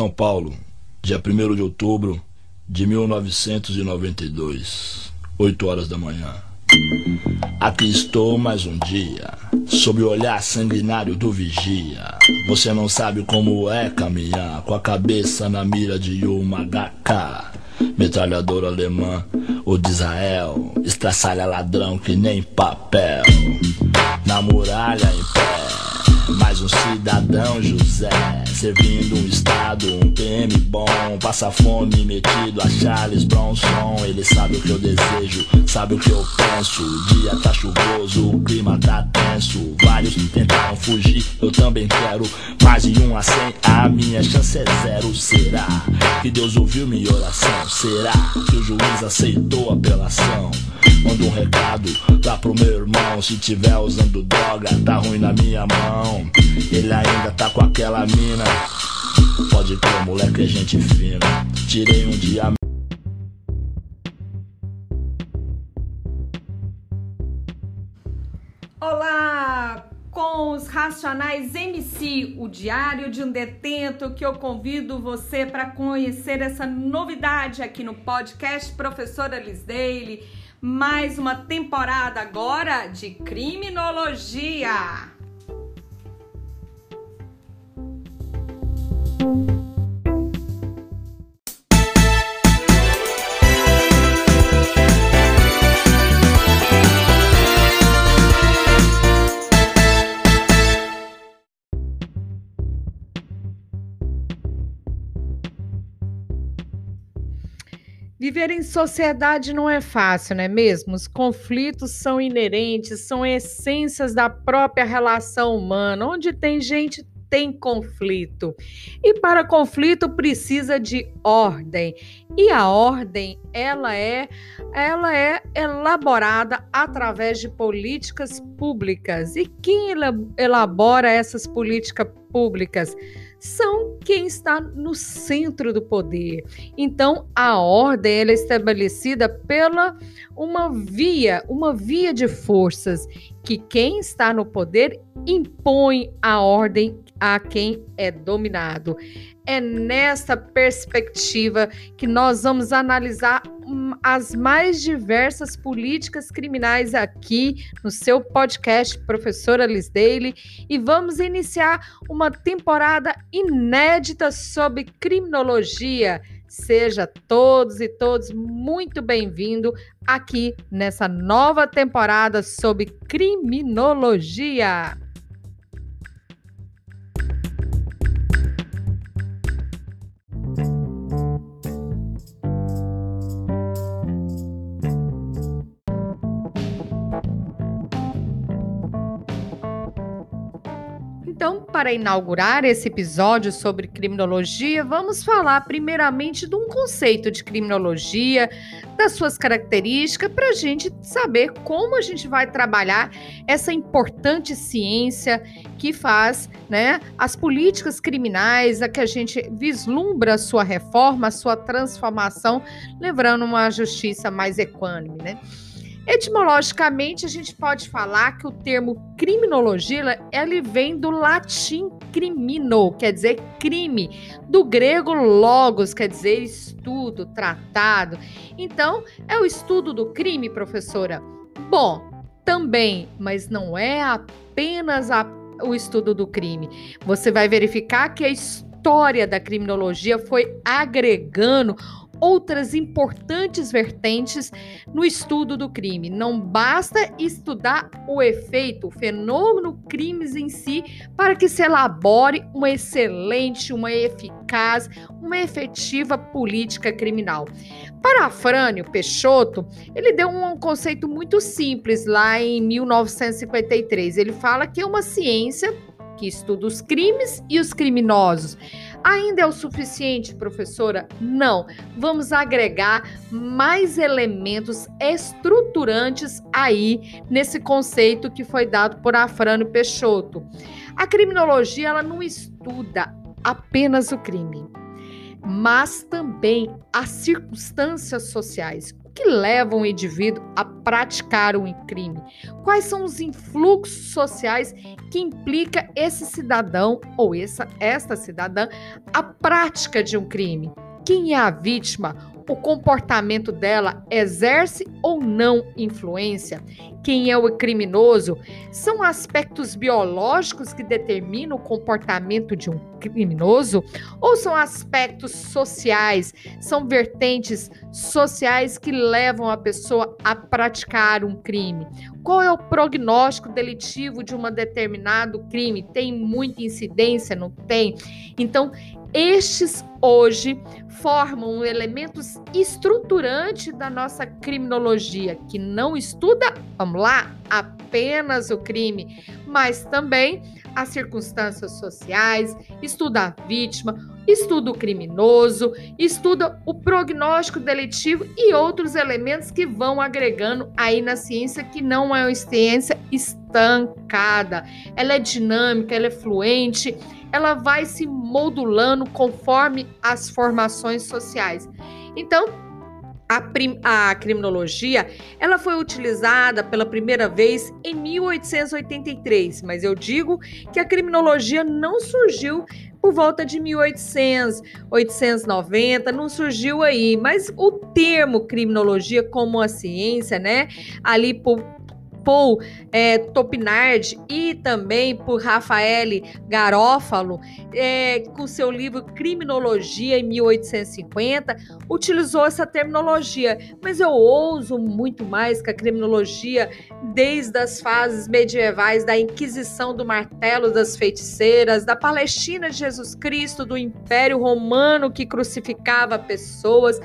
São Paulo, dia 1 de outubro de 1992, 8 horas da manhã. Aqui estou mais um dia, sob o olhar sanguinário do vigia. Você não sabe como é caminhar, com a cabeça na mira de uma HK. Metralhadora alemã ou de Israel, estraçalha ladrão que nem papel. Na muralha em pé mais um cidadão José, servindo um estado, um PM bom, passa fome metido a Charles Bronson. Ele sabe o que eu desejo, sabe o que eu penso. O dia tá chuvoso, o clima tá tenso. Vários tentaram fugir, eu também quero. Mais de um a cem, a minha chance é zero. Será que Deus ouviu minha oração? Será que o juiz aceitou a apelação? Manda um recado lá pro meu irmão. Se tiver usando droga, tá ruim na minha mão. Ele ainda tá com aquela mina. Pode crer, moleque, é gente fina. Tirei um dia. Olá! Com os Racionais MC, o diário de um detento, que eu convido você para conhecer essa novidade aqui no podcast Professora Liz Daily mais uma temporada agora de criminologia. Viver em sociedade não é fácil, não é mesmo? Os conflitos são inerentes, são essências da própria relação humana. Onde tem gente, tem conflito. E para conflito precisa de ordem. E a ordem, ela é ela é elaborada através de políticas públicas. E quem elabora essas políticas públicas? São quem está no centro do poder. Então, a ordem é estabelecida pela uma via, uma via de forças que quem está no poder impõe a ordem a quem é dominado. É nessa perspectiva que nós vamos analisar as mais diversas políticas criminais aqui no seu podcast Professora Liz Daily e vamos iniciar uma temporada inédita sobre criminologia. Seja todos e todos muito bem-vindo aqui nessa nova temporada sobre criminologia. Para inaugurar esse episódio sobre criminologia, vamos falar primeiramente de um conceito de criminologia, das suas características, para a gente saber como a gente vai trabalhar essa importante ciência que faz né, as políticas criminais, a que a gente vislumbra a sua reforma, a sua transformação, levando uma justiça mais equânime. Né? Etimologicamente, a gente pode falar que o termo criminologia ele vem do latim crimino, quer dizer crime, do grego logos, quer dizer estudo, tratado. Então, é o estudo do crime, professora? Bom, também, mas não é apenas a, o estudo do crime. Você vai verificar que a história da criminologia foi agregando outras importantes vertentes no estudo do crime. Não basta estudar o efeito, o fenômeno crimes em si, para que se elabore uma excelente, uma eficaz, uma efetiva política criminal. Para Afrânio Peixoto, ele deu um conceito muito simples lá em 1953. Ele fala que é uma ciência que estuda os crimes e os criminosos. Ainda é o suficiente, professora? Não. Vamos agregar mais elementos estruturantes aí nesse conceito que foi dado por Afrânio Peixoto. A criminologia ela não estuda apenas o crime, mas também as circunstâncias sociais que levam o indivíduo a praticar um crime? Quais são os influxos sociais que implica esse cidadão ou essa esta cidadã a prática de um crime? Quem é a vítima? O comportamento dela exerce ou não influência? Quem é o criminoso? São aspectos biológicos que determinam o comportamento de um criminoso? Ou são aspectos sociais? São vertentes sociais que levam a pessoa a praticar um crime? Qual é o prognóstico delitivo de um determinado crime? Tem muita incidência? Não tem? Então, estes hoje formam elementos estruturantes da nossa criminologia, que não estuda, vamos lá, apenas o crime, mas também as circunstâncias sociais, estuda a vítima, estuda o criminoso, estuda o prognóstico deletivo e outros elementos que vão agregando aí na ciência que não é uma ciência estancada. Ela é dinâmica, ela é fluente, ela vai se modulando conforme as formações sociais. Então, a, a, criminologia ela foi utilizada pela primeira vez em 1883, mas eu digo que a criminologia não surgiu por volta de 1800, 890, não surgiu aí, mas o termo criminologia como a ciência, né, ali por Paul é, Topinard e também por Rafael Garófalo, é, com seu livro Criminologia em 1850, utilizou essa terminologia. Mas eu ouso muito mais que a criminologia desde as fases medievais da Inquisição do Martelo das Feiticeiras, da Palestina de Jesus Cristo, do Império Romano que crucificava pessoas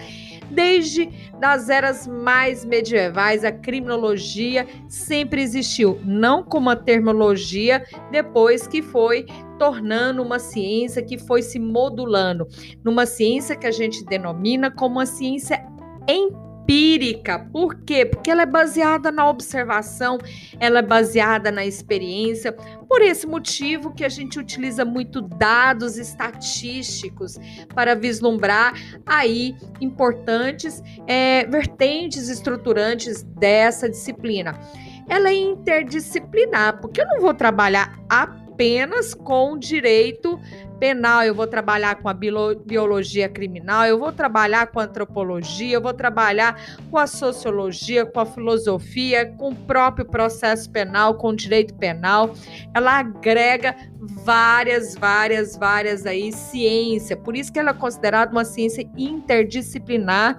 Desde das eras mais medievais, a criminologia sempre existiu, não como a termologia, depois que foi tornando uma ciência que foi se modulando, numa ciência que a gente denomina como uma ciência empírica empírica. Por quê? Porque ela é baseada na observação, ela é baseada na experiência. Por esse motivo que a gente utiliza muito dados estatísticos para vislumbrar aí importantes é, vertentes estruturantes dessa disciplina. Ela é interdisciplinar, porque eu não vou trabalhar apenas com direito penal, eu vou trabalhar com a biologia criminal, eu vou trabalhar com a antropologia, eu vou trabalhar com a sociologia, com a filosofia, com o próprio processo penal, com o direito penal. Ela agrega várias, várias, várias aí ciência. Por isso que ela é considerada uma ciência interdisciplinar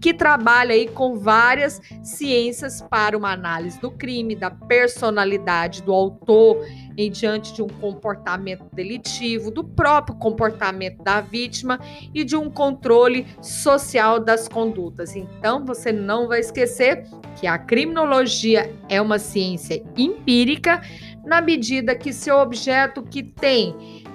que trabalha aí com várias ciências para uma análise do crime, da personalidade do autor em diante de um comportamento delitivo, do comportamento da vítima e de um controle social das condutas. Então, você não vai esquecer que a criminologia é uma ciência empírica na medida que seu objeto que tem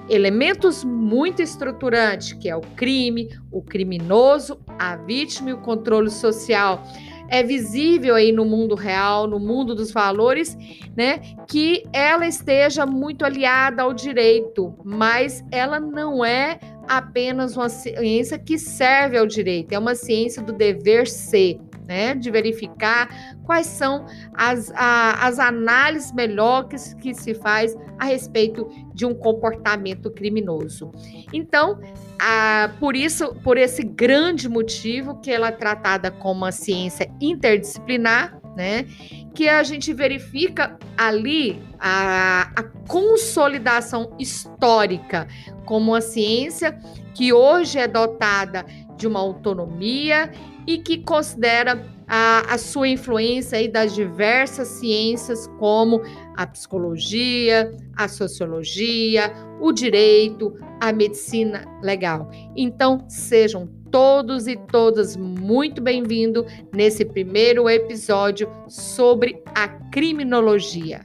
elementos muito estruturantes, que é o crime, o criminoso, a vítima e o controle social, é visível aí no mundo real, no mundo dos valores, né, que ela esteja muito aliada ao direito, mas ela não é apenas uma ciência que serve ao direito, é uma ciência do dever ser né, de verificar quais são as, a, as análises melhores que, que se faz a respeito de um comportamento criminoso. Então, a, por isso, por esse grande motivo que ela é tratada como uma ciência interdisciplinar, né, que a gente verifica ali a, a consolidação histórica como uma ciência que hoje é dotada de uma autonomia e que considera a, a sua influência aí das diversas ciências, como a psicologia, a sociologia, o direito, a medicina legal. Então, sejam todos e todas muito bem-vindos nesse primeiro episódio sobre a criminologia.